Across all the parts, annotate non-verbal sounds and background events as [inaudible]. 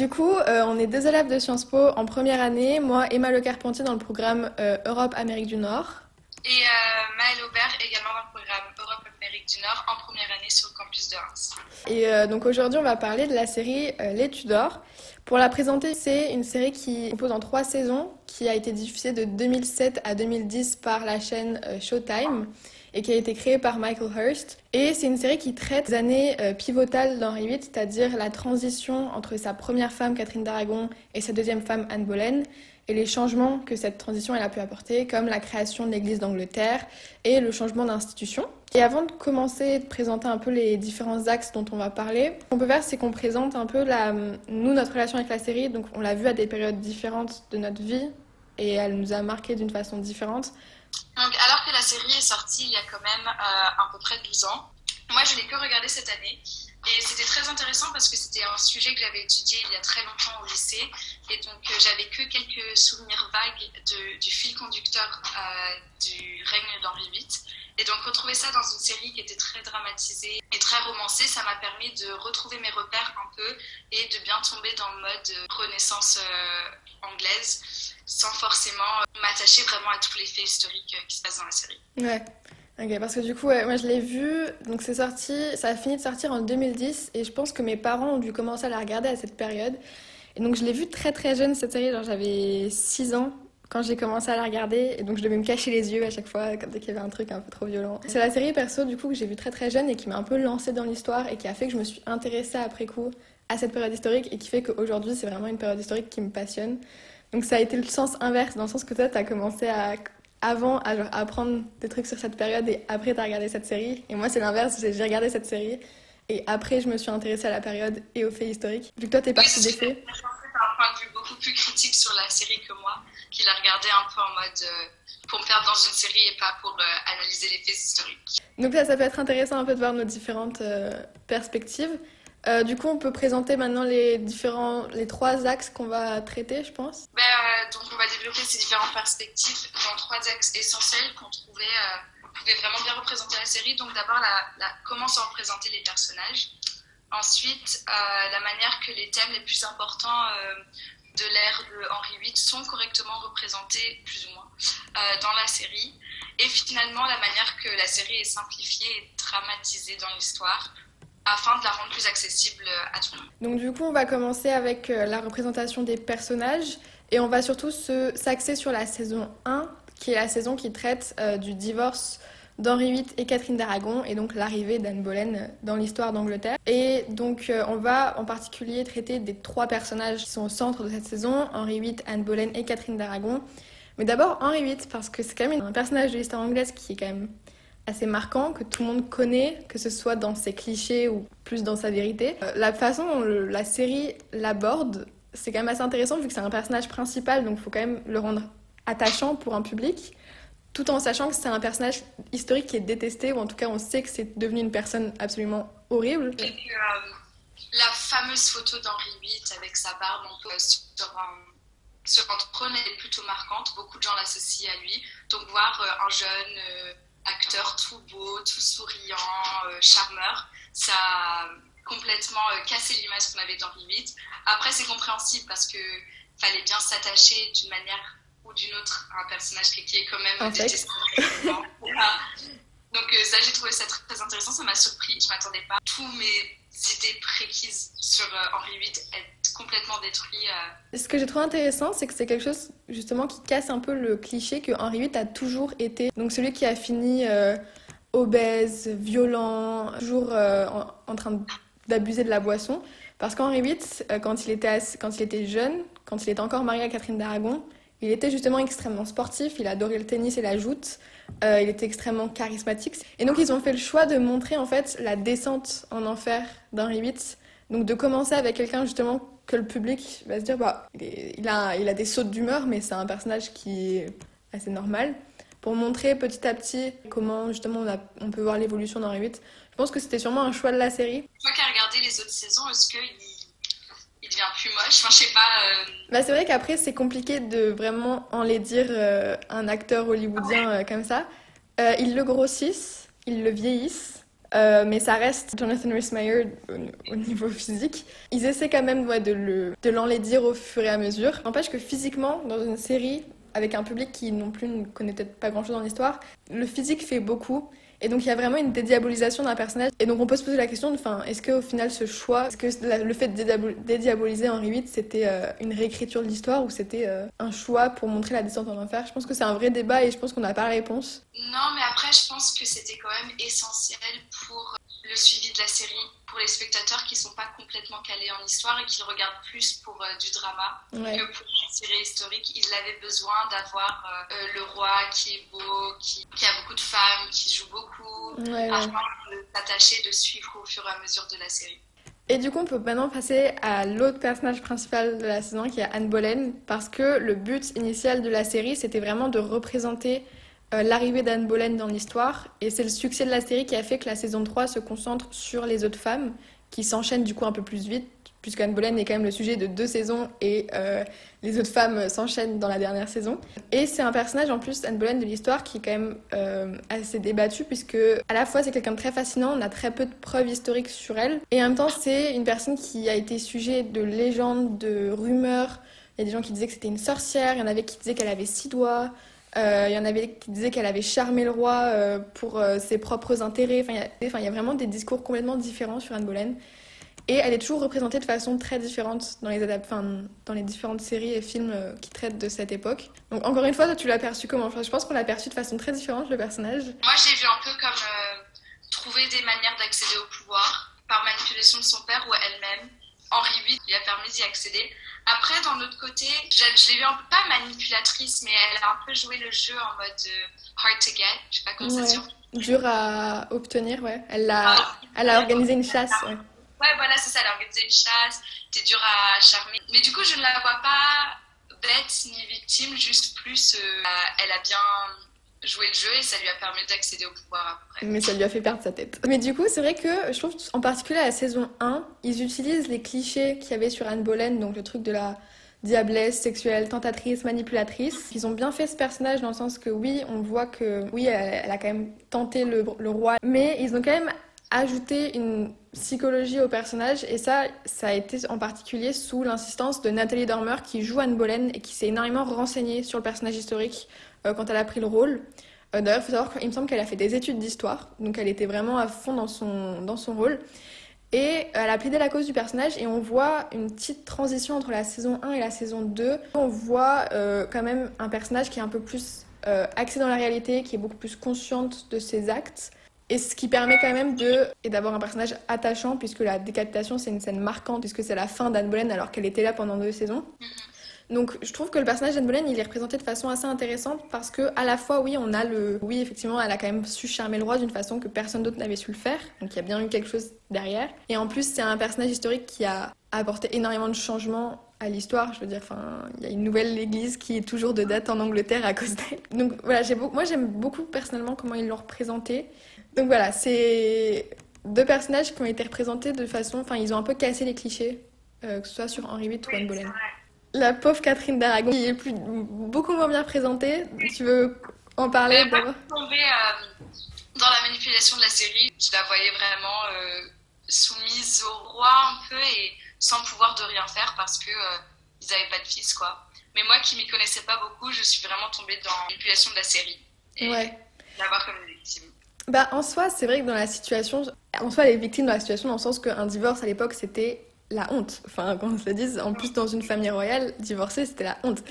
Du coup, euh, on est deux élèves de Sciences Po en première année, moi Emma Le Carpentier dans le programme euh, Europe-Amérique du Nord. Et euh, Maëlle Aubert également dans le programme Europe-Amérique du Nord en première année sur le campus de Reims. Et donc aujourd'hui, on va parler de la série Les Tudors. Pour la présenter, c'est une série qui compose en trois saisons, qui a été diffusée de 2007 à 2010 par la chaîne Showtime et qui a été créée par Michael Hurst. Et c'est une série qui traite des années euh, pivotales d'Henri VIII, c'est-à-dire la transition entre sa première femme Catherine d'Aragon et sa deuxième femme Anne Boleyn, et les changements que cette transition elle a pu apporter, comme la création de l'Église d'Angleterre et le changement d'institution. Et avant de commencer de présenter un peu les différents axes dont on va parler, ce qu'on peut faire, c'est qu'on présente un peu la, nous, notre relation avec la série. Donc, on l'a vue à des périodes différentes de notre vie et elle nous a marqué d'une façon différente. Donc, alors que la série est sortie il y a quand même euh, à peu près 12 ans, moi je l'ai que regardé cette année. Et c'était très intéressant parce que c'était un sujet que j'avais étudié il y a très longtemps au lycée. Et donc euh, j'avais que quelques souvenirs vagues du fil conducteur euh, du règne d'Henri VIII. Et donc retrouver ça dans une série qui était très dramatisée et très romancée, ça m'a permis de retrouver mes repères un peu et de bien tomber dans le mode renaissance euh, anglaise sans forcément m'attacher vraiment à tous les faits historiques qui se passent dans la série. Ouais. Ok, parce que du coup, ouais, moi je l'ai vu, donc c'est sorti, ça a fini de sortir en 2010, et je pense que mes parents ont dû commencer à la regarder à cette période. Et donc je l'ai vue très très jeune cette série, genre j'avais 6 ans quand j'ai commencé à la regarder, et donc je devais me cacher les yeux à chaque fois quand dès qu'il y avait un truc un peu trop violent. C'est la série perso du coup que j'ai vue très très jeune et qui m'a un peu lancée dans l'histoire et qui a fait que je me suis intéressée après coup à cette période historique et qui fait qu'aujourd'hui c'est vraiment une période historique qui me passionne. Donc ça a été le sens inverse, dans le sens que toi t'as commencé à avant à genre, apprendre des trucs sur cette période et après t'as regardé cette série. Et moi c'est l'inverse, j'ai regardé cette série et après je me suis intéressée à la période et aux faits historiques. Vu que toi t'es partie des faits. J'ai un point de vue beaucoup plus critique sur la série que moi, qui l'a regardé un peu en mode euh, pour me faire dans une série et pas pour euh, analyser les faits historiques. Donc là ça peut être intéressant un peu de voir nos différentes euh, perspectives. Euh, du coup, on peut présenter maintenant les différents, les trois axes qu'on va traiter, je pense. Ben, euh, donc, on va développer ces différentes perspectives dans trois axes essentiels qu'on trouvait euh, pouvaient vraiment bien représenter la série. Donc, d'abord, la, comment sont représentés les personnages. Ensuite, la manière que les thèmes les plus importants de l'ère de Henri VIII sont correctement représentés, plus ou moins, dans la série. Et finalement, la manière que la série est simplifiée et dramatisée dans l'histoire afin de la rendre plus accessible à tout le monde. Donc du coup, on va commencer avec euh, la représentation des personnages et on va surtout s'axer sur la saison 1, qui est la saison qui traite euh, du divorce d'Henri VIII et Catherine d'Aragon et donc l'arrivée d'Anne Boleyn dans l'histoire d'Angleterre. Et donc euh, on va en particulier traiter des trois personnages qui sont au centre de cette saison, Henri VIII, Anne Boleyn et Catherine d'Aragon. Mais d'abord Henri VIII parce que c'est quand même un personnage de l'histoire anglaise qui est quand même assez marquant, que tout le monde connaît, que ce soit dans ses clichés ou plus dans sa vérité. Euh, la façon dont la série l'aborde, c'est quand même assez intéressant vu que c'est un personnage principal, donc il faut quand même le rendre attachant pour un public, tout en sachant que c'est un personnage historique qui est détesté, ou en tout cas on sait que c'est devenu une personne absolument horrible. Et que, euh, la fameuse photo d'Henri VIII avec sa barbe en peu sur un, sur un trône est plutôt marquante, beaucoup de gens l'associent à lui, donc voir euh, un jeune... acteur tout beau, tout souriant, euh, charmeur. Ça a complètement euh, cassé l'image qu'on avait d'Henri VIII. Après, c'est compréhensible parce que fallait bien s'attacher d'une manière ou d'une autre à un personnage qui est quand même détesté. [laughs] Donc euh, ça, j'ai trouvé ça très, très intéressant, ça m'a surpris, je m'attendais pas. Tous mes idées précises sur euh, Henri VIII être complètement détruits. Euh. Ce que j'ai trouvé intéressant, c'est que c'est quelque chose justement qui casse un peu le cliché que Henri VIII a toujours été. Donc celui qui a fini euh, obèse, violent, toujours en, en, train d'abuser de la boisson. Parce qu'Henri VIII, quand il, était quand il était jeune, quand il était encore marié à Catherine d'Aragon, Il était justement extrêmement sportif, il adorait le tennis et la joute, euh, il était extrêmement charismatique. Et donc ils ont fait le choix de montrer en fait la descente en enfer d'Henri VIII. Donc de commencer avec quelqu'un justement que le public va se dire, bah, il, a, il a des sautes d'humeur, mais c'est un personnage qui est assez normal. Pour montrer petit à petit comment justement on, peut voir l'évolution d'Henri VIII. Je pense que c'était sûrement un choix de la série. Toi qui as regardé les autres saisons, est-ce qu'il il Euh, bah, c'est vrai qu'après, c'est compliqué de vraiment en les dire euh, un acteur hollywoodien euh, comme ça. ils le grossissent, ils le vieillissent. mais ça reste Jonathan Rhys-Meyer au, niveau [laughs] physique. Ils essaient quand même de, le, de l'enlaidir au fur et à mesure. N'empêche que physiquement, dans une série avec un public qui non plus ne connaît peut-être pas grand-chose en histoire, le physique fait beaucoup. Et donc il y a vraiment une dédiabolisation d'un personnage. Et donc on peut se poser la question, enfin, est-ce qu'au final ce choix, est-ce que le fait de dédiaboliser Henri VIII, c'était euh, une réécriture de l'histoire ou c'était euh, un choix pour montrer la descente en enfer? Je pense que c'est un vrai débat et je pense qu'on n'a pas la réponse. Non, mais après je pense que c'était quand même essentiel pour le suivi de la série pour les spectateurs qui sont pas complètement calés en histoire et qui regardent plus pour euh, du drama que pour une série historique. Ils avaient besoin d'avoir euh, euh, le roi qui est beau, qui, a beaucoup de femmes, qui joue beaucoup, afin de s'attacher, de suivre au fur et à mesure de la série. Et du coup, on peut maintenant passer à l'autre personnage principal de la saison qui est Anne Boleyn, parce que le but initial de la série, c'était vraiment de représenter euh, l'arrivée d'Anne Boleyn dans l'histoire. Et c'est le succès de la série qui a fait que la saison 3 se concentre sur les autres femmes, qui s'enchaînent du coup un peu plus vite, puisque Anne Boleyn est quand même le sujet de deux saisons et euh, les autres femmes s'enchaînent dans la dernière saison. Et c'est un personnage en plus, Anne Boleyn, de l'histoire qui est quand même euh, assez débattu, puisque à la fois c'est quelqu'un de très fascinant, on a très peu de preuves historiques sur elle, et en même temps c'est une personne qui a été sujet de légendes, de rumeurs. Il y a des gens qui disaient que c'était une sorcière, il y en avait qui disaient qu'elle avait six doigts. Euh, il y en avait qui disaient qu'elle avait charmé le roi euh, pour euh, ses propres intérêts. Enfin, il y, a vraiment des discours complètement différents sur Anne Boleyn. Et elle est toujours représentée de façon très différente dans les, différentes séries et films qui traitent de cette époque. Donc, encore une fois, tu l'as perçu comment? Je pense qu'on l'a perçu de façon très différente, le personnage. Moi, j'ai vu un peu comme trouver des manières d'accéder au pouvoir par manipulation de son père ou elle-même. Henri VIII lui a permis d'y accéder. Après, d'un autre côté, je, l'ai vu un peu pas manipulatrice, mais elle a un peu joué le jeu en mode euh, hard to get. Je sais pas comment ça se dit. Dur à obtenir, ouais. Elle a, ah, elle a organisé une chasse, ouais. Ouais, voilà, c'est ça, elle a organisé une chasse, t'es dur à charmer. Mais du coup, je ne la vois pas bête ni victime, juste plus, euh, elle a bien jouer le jeu et ça lui a permis d'accéder au pouvoir après. Mais ça lui a fait perdre sa tête. Mais du coup, c'est vrai que je trouve en particulier à la saison 1, ils utilisent les clichés qu'il y avait sur Anne Boleyn, donc le truc de la diablesse sexuelle, tentatrice, manipulatrice. Ils ont bien fait ce personnage dans le sens que oui, on voit que oui, elle, a quand même tenté le, roi, mais ils ont quand même ajouté une psychologie au personnage et ça, ça a été en particulier sous l'insistance de Nathalie Dormer qui joue Anne Boleyn et qui s'est énormément renseignée sur le personnage historique quand elle a pris le rôle. Euh, d'ailleurs, il faut savoir qu'il me semble qu'elle a fait des études d'histoire, donc elle était vraiment à fond dans son, dans son rôle. Et elle a plaidé la cause du personnage et on voit une petite transition entre la saison 1 et la saison 2. On voit euh, quand même un personnage qui est un peu plus axé dans la réalité, qui est beaucoup plus consciente de ses actes. Et ce qui permet quand même de et d'avoir un personnage attachant puisque la décapitation c'est une scène marquante puisque c'est la fin d'Anne Boleyn alors qu'elle était là pendant deux saisons. Donc je trouve que le personnage d'Anne Boleyn, il est représenté de façon assez intéressante parce que à la fois oui, on a le oui, effectivement, elle a quand même su charmer le roi d'une façon que personne d'autre n'avait su le faire. Donc il y a bien eu quelque chose derrière. Et en plus, c'est un personnage historique qui a apporté énormément de changements à l'histoire. Je veux dire, enfin, il y a une nouvelle église qui est toujours de date en Angleterre à cause d'elle. Donc voilà, j'ai moi j'aime beaucoup personnellement comment ils l'ont représenté. Donc voilà, c'est deux personnages qui ont été représentés de façon, enfin, ils ont un peu cassé les clichés, euh, que ce soit sur Henri VIII ou Anne Boleyn la pauvre Catherine d'Aragon qui est plus, beaucoup moins bien présentée. Tu veux en parler d'abord euh, dans la manipulation de la série. Je la voyais vraiment euh, soumise au roi un peu et sans pouvoir de rien faire parce que euh, ils n'avaient pas de fils quoi. Mais moi qui m'y connaissais pas beaucoup, je suis vraiment tombée dans la manipulation de la série. Et ouais. L'avoir comme une victime. Bah, en soi, c'est vrai que dans la situation, en soi, elle est victime dans la situation dans le sens qu'un divorce à l'époque, c'était la honte. Enfin, qu'on se le dise, en plus dans une famille royale, divorcer, c'était la honte.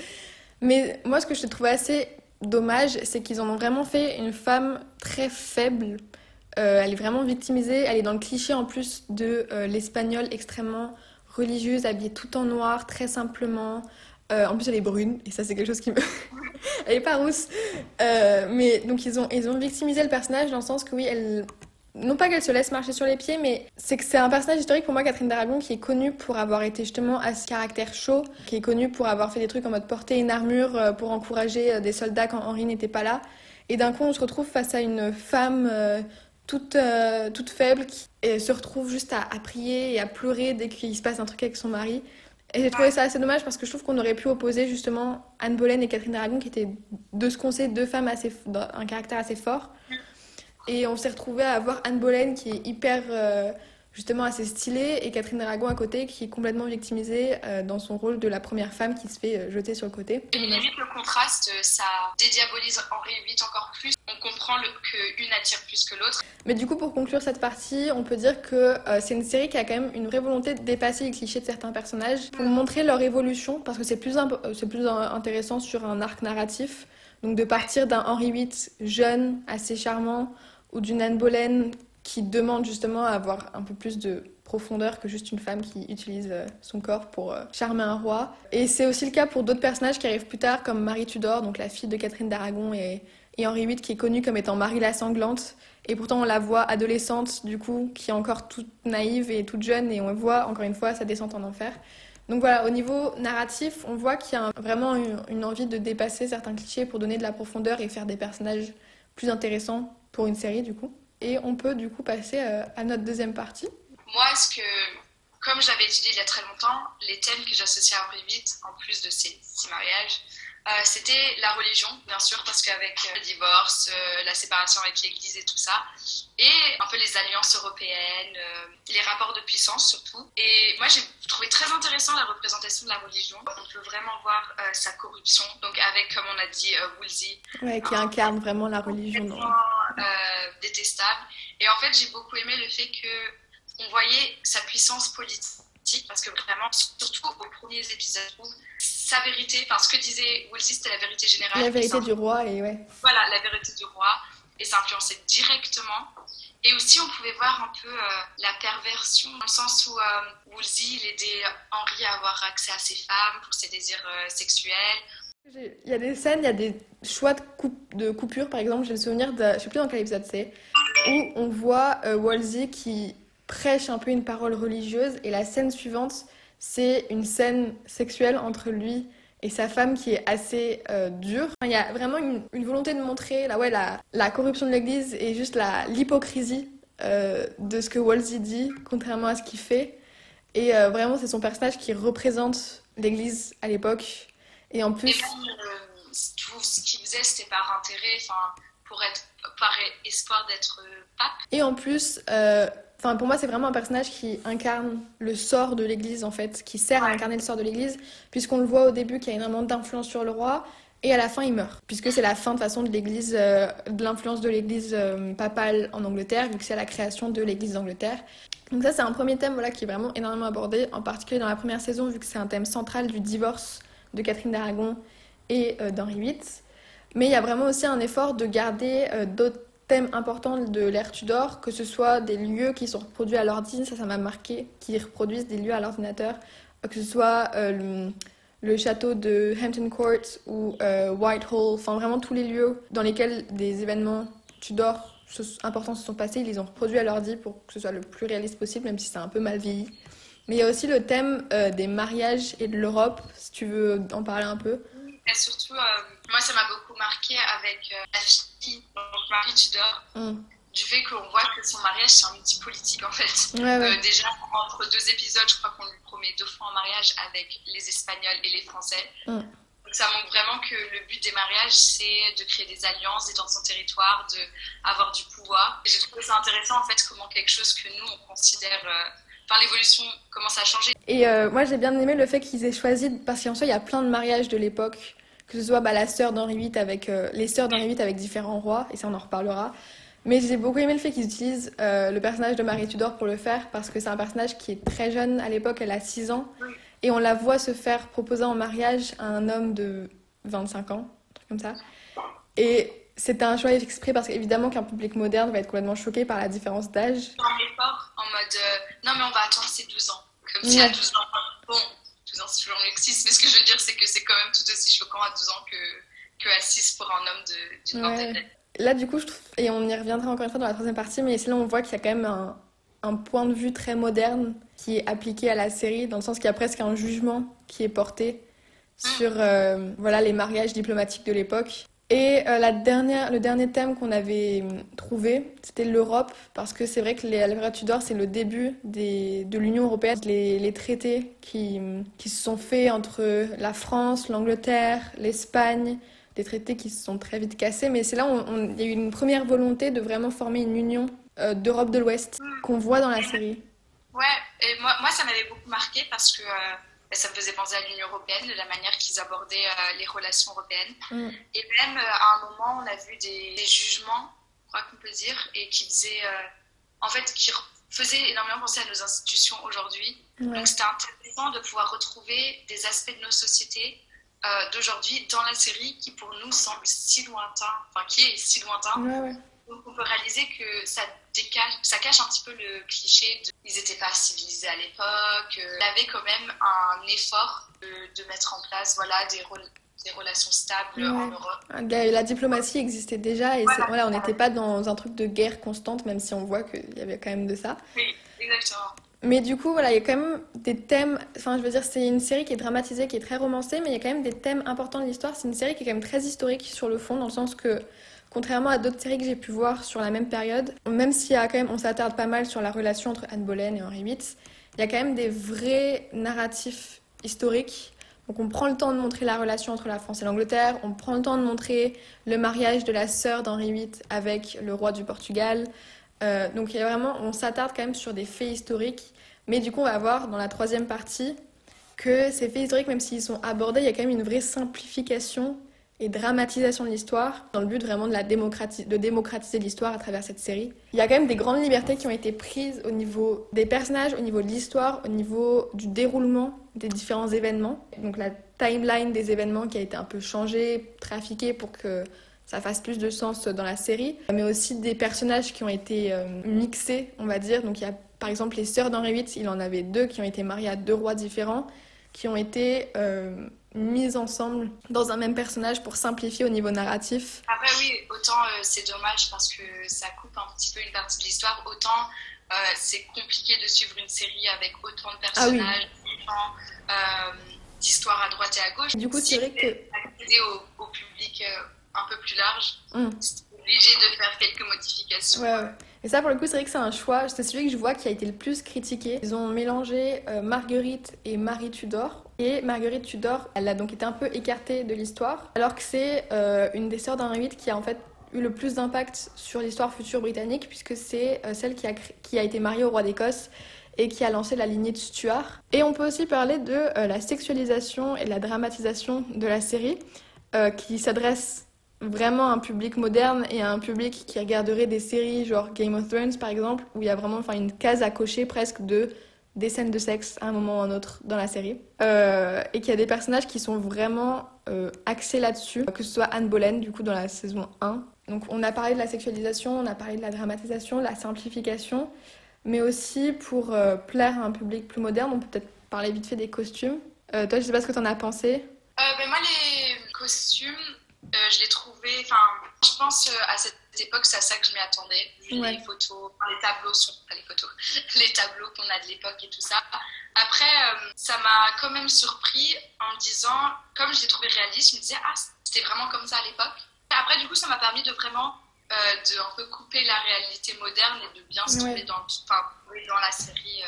Mais moi, ce que je trouve assez dommage, c'est qu'ils en ont vraiment fait une femme très faible. Euh, elle est vraiment victimisée. Elle est dans le cliché en plus de euh, l'espagnole extrêmement religieuse, habillée tout en noir, très simplement. Euh, en plus, elle est brune, et ça, c'est quelque chose qui me. [laughs] elle est pas rousse. Mais donc, ils ont, ils ont victimisé le personnage dans le sens que, oui, elle. Non pas qu'elle se laisse marcher sur les pieds, mais c'est que c'est un personnage historique pour moi, Catherine d'Aragon, qui est connue pour avoir été justement à ce caractère chaud, qui est connue pour avoir fait des trucs en mode porter une armure euh, pour encourager des soldats quand Henri n'était pas là. Et d'un coup, on se retrouve face à une femme toute, toute faible qui se retrouve juste à, à prier et à pleurer dès qu'il se passe un truc avec son mari. Et j'ai trouvé ça assez dommage parce que je trouve qu'on aurait pu opposer justement Anne Boleyn et Catherine d'Aragon, qui étaient de ce qu'on sait deux femmes assez un caractère assez fort. Et on s'est retrouvé à avoir Anne Boleyn qui est hyper euh, justement assez stylée et Catherine Aragon à côté qui est complètement victimisée euh, dans son rôle de la première femme qui se fait euh, jeter sur le côté. Et limite le contraste, ça dédiabolise Henri VIII encore plus. On comprend qu'une attire plus que l'autre. Mais du coup, pour conclure cette partie, on peut dire que c'est une série qui a quand même une vraie volonté de dépasser les clichés de certains personnages pour montrer leur évolution parce que c'est plus, c'est plus intéressant sur un arc narratif. Donc de partir d'un Henri VIII jeune, assez charmant, ou d'une Anne Boleyn qui demande justement à avoir un peu plus de profondeur que juste une femme qui utilise euh, son corps pour euh, charmer un roi. Et c'est aussi le cas pour d'autres personnages qui arrivent plus tard, comme Marie Tudor, donc la fille de Catherine d'Aragon et, et Henri VIII, qui est connue comme étant Marie la sanglante. Et pourtant, on la voit adolescente, du coup, qui est encore toute naïve et toute jeune, et on voit encore une fois sa descente en enfer. Donc voilà, au niveau narratif, on voit qu'il y a vraiment une envie de dépasser certains clichés pour donner de la profondeur et faire des personnages plus intéressants pour une série, du coup. Et on peut du coup passer euh, à notre deuxième partie. Moi, ce que, comme j'avais étudié il y a très longtemps, les thèmes que j'associais à Henri VIII, en plus de ces six mariages, euh, c'était la religion, bien sûr, parce qu'avec euh, le divorce, la séparation avec l'Église et tout ça, et un peu les alliances européennes, les rapports de puissance surtout. Et moi, j'ai trouvé très intéressant la représentation de la religion. On peut vraiment voir sa corruption, donc avec, comme on a dit, Woolsey. Ouais, qui incarne vraiment la religion. Euh, détestable. Et en fait, j'ai beaucoup aimé le fait que on voyait sa puissance politique, parce que vraiment, surtout aux premiers épisodes, sa vérité, enfin, ce que disait Woolsey, c'était la vérité générale. La vérité du roi, et ouais. Voilà, la vérité du roi, et ça influençait directement. Et aussi, on pouvait voir un peu euh, la perversion, dans le sens où euh, Woolsey, il aidait Henri à avoir accès à ses femmes pour ses désirs sexuels, il y a des scènes, il y a des choix de, de coupure, par exemple, j'ai le souvenir de, je sais plus dans quel épisode c'est, où on voit euh, Wolsey qui prêche un peu une parole religieuse et la scène suivante, c'est une scène sexuelle entre lui et sa femme qui est assez euh, dure. Il y a vraiment une, volonté de montrer la, ouais, la, la corruption de l'Église et juste l'hypocrisie euh, de ce que Wolsey dit, contrairement à ce qu'il fait. Et vraiment, c'est son personnage qui représente l'Église à l'époque et en plus. Euh, tout ce qu'il faisait, c'était par intérêt, pour être, par espoir d'être euh, pape. Et en plus, euh, Enfin, pour moi, c'est vraiment un personnage qui incarne le sort de l'Église, en fait, qui sert à incarner le sort de l'Église, puisqu'on le voit au début qu'il y a énormément d'influence sur le roi, et à la fin, il meurt, puisque c'est la fin de façon de l'Église, de l'influence de l'Église papale en Angleterre, vu que c'est la création de l'Église d'Angleterre. Donc ça, c'est un premier thème, voilà, qui est vraiment énormément abordé, en particulier dans la première saison, vu que c'est un thème central du divorce de Catherine d'Aragon et euh, d'Henri VIII. Mais il y a vraiment aussi un effort de garder euh, d'autres thèmes importants de l'ère Tudor, que ce soit des lieux qui sont reproduits à l'ordinateur, ça ça m'a marqué, qui reproduisent des lieux à l'ordinateur, euh, que ce soit le, château de Hampton Court ou Whitehall, enfin vraiment tous les lieux dans lesquels des événements Tudor importants se sont passés, ils les ont reproduits à l'ordi pour que ce soit le plus réaliste possible, même si c'est un peu mal vieilli. Mais il y a aussi le thème euh, des mariages et de l'Europe, si tu veux en parler un peu. Et surtout, euh, moi, ça m'a beaucoup marqué avec euh, la fille, donc Marie Tudor, mm. du fait qu'on voit que son mariage, c'est un outil politique, en fait. déjà, entre deux épisodes, je crois qu'on lui promet deux fois en mariage avec les Espagnols et les Français. Mm. Donc ça montre vraiment que le but des mariages, c'est de créer des alliances, d'étendre son territoire, d'avoir du pouvoir. J'ai trouvé ça intéressant, en fait, comment quelque chose que nous, on considère l'évolution commence à changer. Et euh, moi, j'ai bien aimé le fait qu'ils aient choisi, parce qu'en soi, il y a plein de mariages de l'époque, que ce soit bah, la sœur d'Henri VIII avec euh, les sœurs d'Henri VIII avec différents rois, et ça, on en reparlera. Mais j'ai beaucoup aimé le fait qu'ils utilisent euh, le personnage de Marie Tudor pour le faire, parce que c'est un personnage qui est très jeune à l'époque, elle a 6 ans, et on la voit se faire proposer en mariage à un homme de 25 ans, un truc comme ça. Et c'était un choix exprès parce qu'évidemment qu'un public moderne va être complètement choqué par la différence d'âge. Effort en mode euh, non mais on va attendre ces 12 ans. Comme si à 12 ans, bon, 12 ans, c'est toujours mieux que 6. Mais ce que je veux dire, c'est que c'est quand même tout aussi choquant à 12 ans que, que à 6 pour un homme d'une vingtaine d'années. Là, du coup, je trouve, et on y reviendra encore une fois dans la troisième partie, mais là on voit qu'il y a quand même un, un, point de vue très moderne qui est appliqué à la série, dans le sens qu'il y a presque un jugement qui est porté sur euh, voilà, les mariages diplomatiques de l'époque. Et euh, la dernière, le dernier thème qu'on avait hum, trouvé, c'était l'Europe, parce que c'est vrai que les Tudor, c'est le début de l'Union européenne, les, traités qui, hum, qui se sont faits entre la France, l'Angleterre, l'Espagne, des traités qui se sont très vite cassés, mais c'est là où il y a eu une première volonté de vraiment former une union euh, d'Europe de l'Ouest qu'on voit dans la série. Ouais, et moi, moi ça m'avait beaucoup marqué parce que euh, ça me faisait penser à l'Union européenne, de la manière qu'ils abordaient euh, les relations européennes. Mm. Et même à un moment, on a vu des, jugements, je crois qu'on peut dire, et qui faisaient, en fait, qui faisaient énormément penser à nos institutions aujourd'hui. Donc c'était intéressant de pouvoir retrouver des aspects de nos sociétés euh, d'aujourd'hui dans la série qui pour nous semble si lointain, enfin qui est si lointain. Donc on peut réaliser que ça, décache, ça cache un petit peu le cliché de ils n'étaient pas civilisés à l'époque. Euh, il y avait quand même un effort de, mettre en place voilà, des, des relations stables en Europe. La, diplomatie existait déjà et voilà, on n'était pas dans un truc de guerre constante, même si on voit qu'il y avait quand même de ça. Oui, exactement. Mais du coup, voilà, il y a quand même des thèmes. Enfin, je veux dire, c'est une série qui est dramatisée, qui est très romancée, mais il y a quand même des thèmes importants de l'histoire. C'est une série qui est quand même très historique sur le fond, dans le sens que, contrairement à d'autres séries que j'ai pu voir sur la même période, même s'il y a quand même, on s'attarde pas mal sur la relation entre Anne Boleyn et Henri VIII, il y a quand même des vrais narratifs historiques. Donc, on prend le temps de montrer la relation entre la France et l'Angleterre, on prend le temps de montrer le mariage de la sœur d'Henri VIII avec le roi du Portugal. Euh, donc il y a vraiment, on s'attarde quand même sur des faits historiques, mais du coup on va voir dans la troisième partie que ces faits historiques, même s'ils sont abordés, il y a quand même une vraie simplification et dramatisation de l'histoire, dans le but vraiment de, la de démocratiser l'histoire à travers cette série. Il y a quand même des grandes libertés qui ont été prises au niveau des personnages, au niveau de l'histoire, au niveau du déroulement des différents événements. Donc la timeline des événements qui a été un peu changée, trafiquée pour que ça fasse plus de sens dans la série, mais aussi des personnages qui ont été euh, mixés, on va dire. Donc il y a par exemple les sœurs d'Henri VIII, il en avait deux qui ont été mariées à deux rois différents, qui ont été euh, mises ensemble dans un même personnage pour simplifier au niveau narratif. Après oui, autant euh, c'est dommage parce que ça coupe un petit peu une partie de l'histoire, autant c'est compliqué de suivre une série avec autant de ah personnages, autant d'histoires à droite et à gauche. Du coup, c'est vrai que... Accéder au, au public un peu plus large, mm. c'est obligé de faire quelques modifications. Ouais, ouais. Et ça, pour le coup, c'est vrai que c'est un choix. C'est celui que je vois qui a été le plus critiqué. Ils ont mélangé euh, Marguerite et Marie Tudor. Et Marguerite Tudor, elle a donc été un peu écartée de l'histoire, alors que c'est euh, une des sœurs d'Henri VIII qui a en fait eu le plus d'impact sur l'histoire future britannique, puisque c'est euh, celle qui a, qui a été mariée au roi d'Écosse et qui a lancé la lignée de Stuart. Et on peut aussi parler de la sexualisation et la dramatisation de la série, qui s'adresse vraiment un public moderne et un public qui regarderait des séries genre Game of Thrones par exemple, où il y a vraiment enfin, une case à cocher presque de des scènes de sexe à un moment ou à un autre dans la série. Euh, et qu'il y a des personnages qui sont vraiment euh, axés là-dessus, que ce soit Anne Boleyn du coup dans la saison 1. Donc on a parlé de la sexualisation, on a parlé de la dramatisation, la simplification, mais aussi pour euh, plaire à un public plus moderne, on peut peut-être parler vite fait des costumes. toi je sais pas ce que tu en as pensé. Ben moi les costumes, je l'ai trouvé, enfin, je pense euh, à cette époque, c'est à ça que je m'y attendais, les photos, les tableaux, sur, pas les photos, [laughs] les tableaux qu'on a de l'époque et tout ça. Après, euh, ça m'a quand même surpris en me disant, comme je l'ai trouvé réaliste, je me disais, ah, c'était vraiment comme ça à l'époque. Après, du coup, ça m'a permis de vraiment de un peu couper la réalité moderne et de bien se trouver dans, dans la série.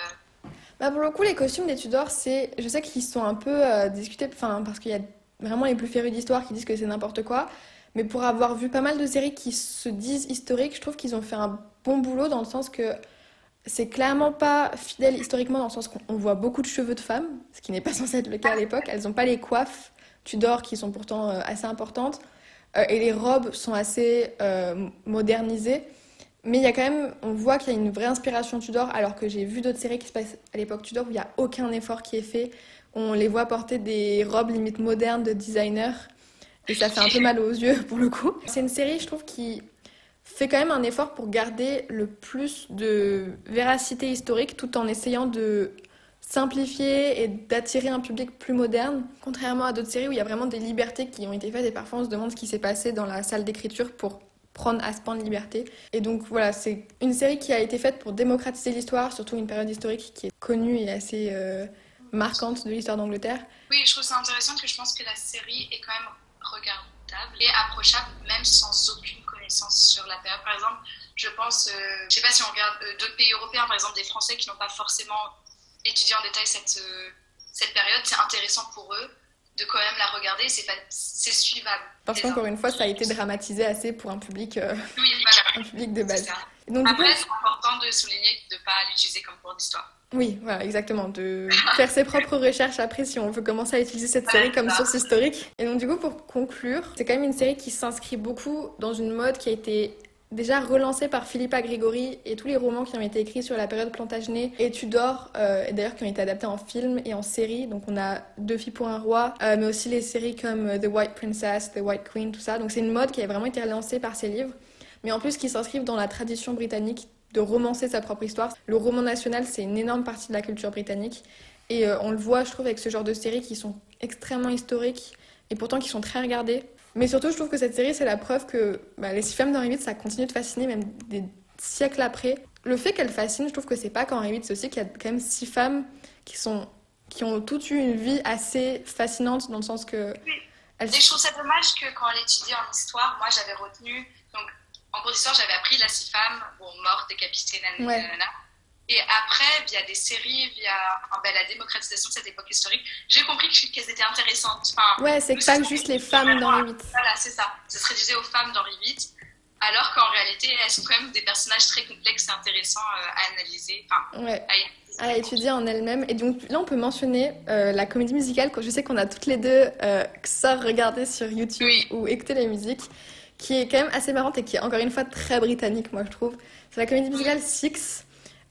Bah pour le coup, les costumes des Tudors, c'est, je sais qu'ils sont un peu discutés, enfin, parce qu'il y a vraiment les plus férus d'histoire qui disent que c'est n'importe quoi. Mais pour avoir vu pas mal de séries qui se disent historiques, je trouve qu'ils ont fait un bon boulot dans le sens que c'est clairement pas fidèle historiquement dans le sens qu'on voit beaucoup de cheveux de femmes, ce qui n'est pas [laughs] censé être le cas à l'époque. Elles n'ont pas les coiffes Tudor qui sont pourtant euh, assez importantes euh, et les robes sont assez euh, modernisées. Mais il y a quand même, on voit qu'il y a une vraie inspiration Tudor, alors que j'ai vu d'autres séries qui se passent à l'époque Tudor où il n'y a aucun effort qui est fait on les voit porter des robes limite modernes de designer. Et ça fait un peu mal aux yeux pour le coup. C'est une série, je trouve, qui fait quand même un effort pour garder le plus de véracité historique tout en essayant de simplifier et d'attirer un public plus moderne, contrairement à d'autres séries où il y a vraiment des libertés qui ont été faites et parfois on se demande ce qui s'est passé dans la salle d'écriture pour prendre à ce point de liberté. Et donc voilà, c'est une série qui a été faite pour démocratiser l'histoire, surtout une période historique qui est connue et assez euh, marquante de l'histoire d'Angleterre. Oui, je trouve ça intéressant que je pense que la série est quand même regardable et approchable, même sans aucune connaissance sur la période. Par exemple, je pense, euh, je sais pas si on regarde euh, d'autres pays européens, par exemple des Français qui n'ont pas forcément étudié en détail cette, cette période, c'est intéressant pour eux de quand même la regarder, c'est pas, c'est suivable. Parce qu'encore une fois, ça a été dramatisé assez pour un public, euh, [laughs] un public de base. Donc, Après, c'est important de souligner de ne pas l'utiliser comme cours d'histoire. Oui, voilà, exactement. De faire ses propres recherches après si on veut commencer à utiliser cette série comme source historique. Et donc, du coup, pour conclure, c'est quand même une série qui s'inscrit beaucoup dans une mode qui a été déjà relancé par Philippa Grigori et tous les romans qui ont été écrits sur la période Plantagenet et Tudor, euh, et d'ailleurs qui ont été adaptés en film et en série. Donc on a Deux filles pour un roi, euh, mais aussi les séries comme euh, The White Princess, The White Queen, tout ça. Donc c'est une mode qui a vraiment été relancée par ces livres, mais en plus qui s'inscrivent dans la tradition britannique de romancer sa propre histoire. Le roman national, c'est une énorme partie de la culture britannique. Et on le voit, je trouve, avec ce genre de séries qui sont extrêmement historiques et pourtant qui sont très regardées. Mais surtout, je trouve que cette série, c'est la preuve que bah, les six femmes d'Henri VIII, ça continue de fasciner même des siècles après. Le fait qu'elle fascine, je trouve que c'est pas qu'Henri VIII, c'est aussi qu'il y a quand même six femmes qui, sont, qui ont toutes eu une vie assez fascinante dans le sens que. Oui. Et je trouve ça dommage que quand elle étudiait en histoire, moi j'avais retenu. En cours d'histoire, j'avais appris la six femmes, bon, mortes, décapitées, nanana. Ouais. Et après, via des séries, via ben, la démocratisation de cette époque historique, j'ai compris qu'elles étaient intéressantes. Enfin, ouais, c'est pas juste les femmes d'Henri VIII. Voilà, c'est ça. Ça se réduisait aux femmes d'Henri VIII, alors qu'en réalité, elles sont quand même des personnages très complexes et intéressants euh, à analyser. Enfin, ouais. à, étudier en elles-mêmes. Et donc là, on peut mentionner euh, la comédie musicale. Je sais qu'on a toutes les deux euh, ça regardé sur YouTube ou écouté la musique, qui est quand même assez marrante et qui est encore une fois très britannique, moi je trouve. C'est la comédie musicale Six.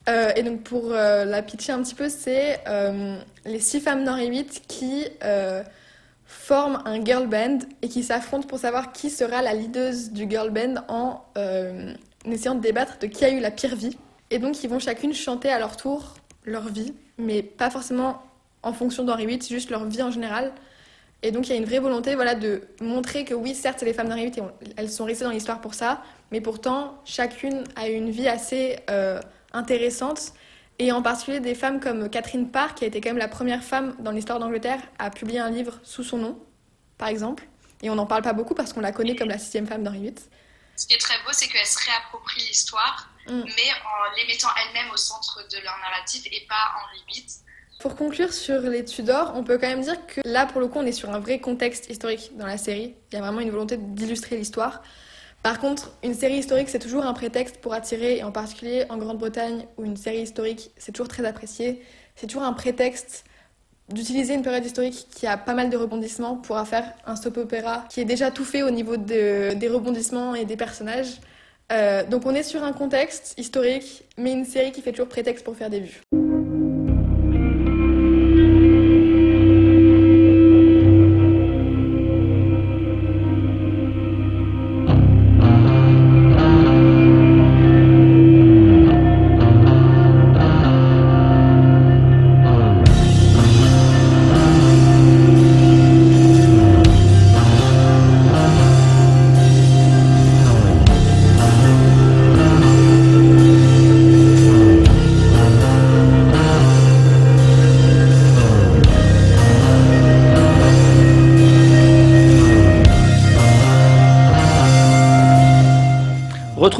Euh, et donc pour euh, la pitcher un petit peu, c'est euh, les six femmes VIII qui forment un girl band et qui s'affrontent pour savoir qui sera la leaduse du girl band en essayant de débattre de qui a eu la pire vie. Et donc ils vont chacune chanter à leur tour leur vie, mais pas forcément en fonction d'Henri VIII, juste leur vie en général. Et donc il y a une vraie volonté voilà, de montrer que oui, certes, c'est les femmes d'Henri VIII et elles sont restées dans l'histoire pour ça, mais pourtant chacune a une vie assez intéressantes. Et en particulier des femmes comme Catherine Parr, qui a été quand même la première femme dans l'histoire d'Angleterre à publier un livre sous son nom, par exemple. Et on n'en parle pas beaucoup parce qu'on la connaît comme la sixième femme d'Henri VIII. Ce qui est très beau, c'est qu'elle se réapproprie l'histoire, mm. mais en les mettant elle-même au centre de leur narrative et pas Henri VIII. Pour conclure sur les Tudors, on peut quand même dire que là, pour le coup, on est sur un vrai contexte historique dans la série. Il y a vraiment une volonté d'illustrer l'histoire. Par contre, une série historique, c'est toujours un prétexte pour attirer, et en particulier en Grande-Bretagne, où une série historique, c'est toujours très apprécié, c'est toujours un prétexte d'utiliser une période historique qui a pas mal de rebondissements pour faire un soap opéra qui est déjà tout fait au niveau de, des rebondissements et des personnages. Euh, donc on est sur un contexte historique, mais une série qui fait toujours prétexte pour faire des vues.